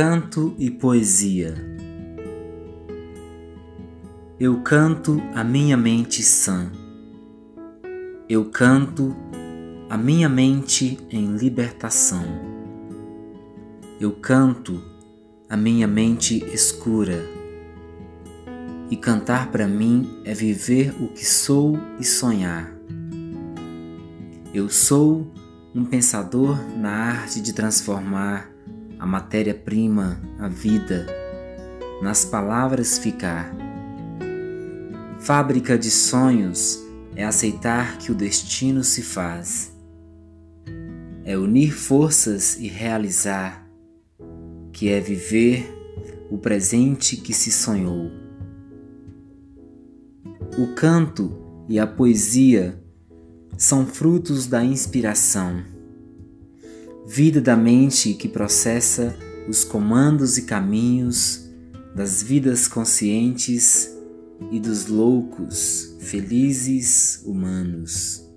Canto e poesia. Eu canto a minha mente sã. Eu canto a minha mente em libertação. Eu canto a minha mente escura. E cantar para mim é viver o que sou e sonhar. Eu sou um pensador na arte de transformar a matéria-prima, a vida, nas palavras ficar. Fábrica de sonhos é aceitar que o destino se faz. É unir forças e realizar, que é viver o presente que se sonhou. O canto e a poesia são frutos da inspiração vida da mente que processa os comandos e caminhos das vidas conscientes e dos loucos, felizes humanos.